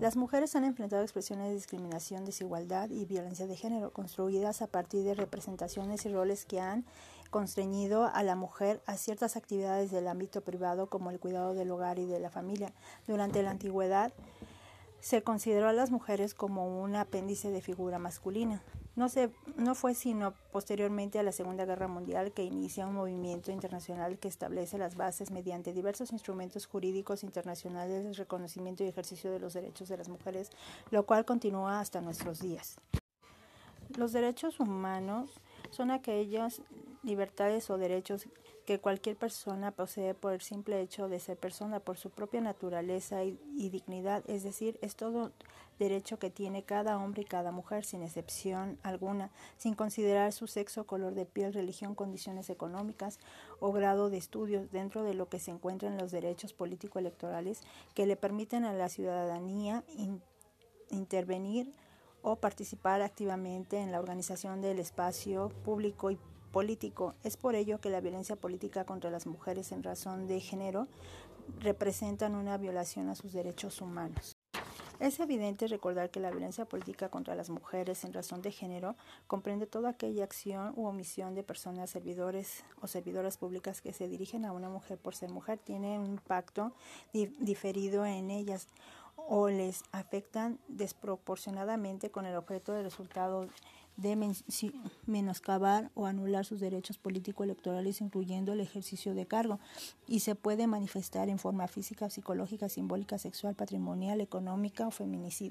Las mujeres han enfrentado expresiones de discriminación, desigualdad y violencia de género, construidas a partir de representaciones y roles que han constreñido a la mujer a ciertas actividades del ámbito privado como el cuidado del hogar y de la familia. Durante la antigüedad se consideró a las mujeres como un apéndice de figura masculina. No, se, no fue sino posteriormente a la Segunda Guerra Mundial que inicia un movimiento internacional que establece las bases mediante diversos instrumentos jurídicos internacionales de reconocimiento y ejercicio de los derechos de las mujeres, lo cual continúa hasta nuestros días. Los derechos humanos son aquellas libertades o derechos que cualquier persona posee por el simple hecho de ser persona, por su propia naturaleza y, dignidad, es decir, es todo derecho que tiene cada hombre y cada mujer, sin excepción alguna, sin considerar su sexo, color de piel, religión, condiciones económicas o grado de estudios, dentro de lo que se encuentran los derechos político-electorales que le permiten a la ciudadanía in, intervenir o participar activamente en la organización del espacio público y político. Es por ello que la violencia política contra las mujeres en razón de género representan una violación a sus derechos humanos. Es evidente recordar que la violencia política contra las mujeres en razón de género comprende toda aquella acción u omisión de personas, servidores o servidoras públicas que se dirigen a una mujer por ser mujer, tiene un impacto diferido en ellas o les afectan desproporcionadamente con el objeto de resultado de menoscabar o anular sus derechos político-electorales, incluyendo el ejercicio de cargo, y se puede manifestar en forma física, psicológica, simbólica, sexual, patrimonial, económica o feminicida.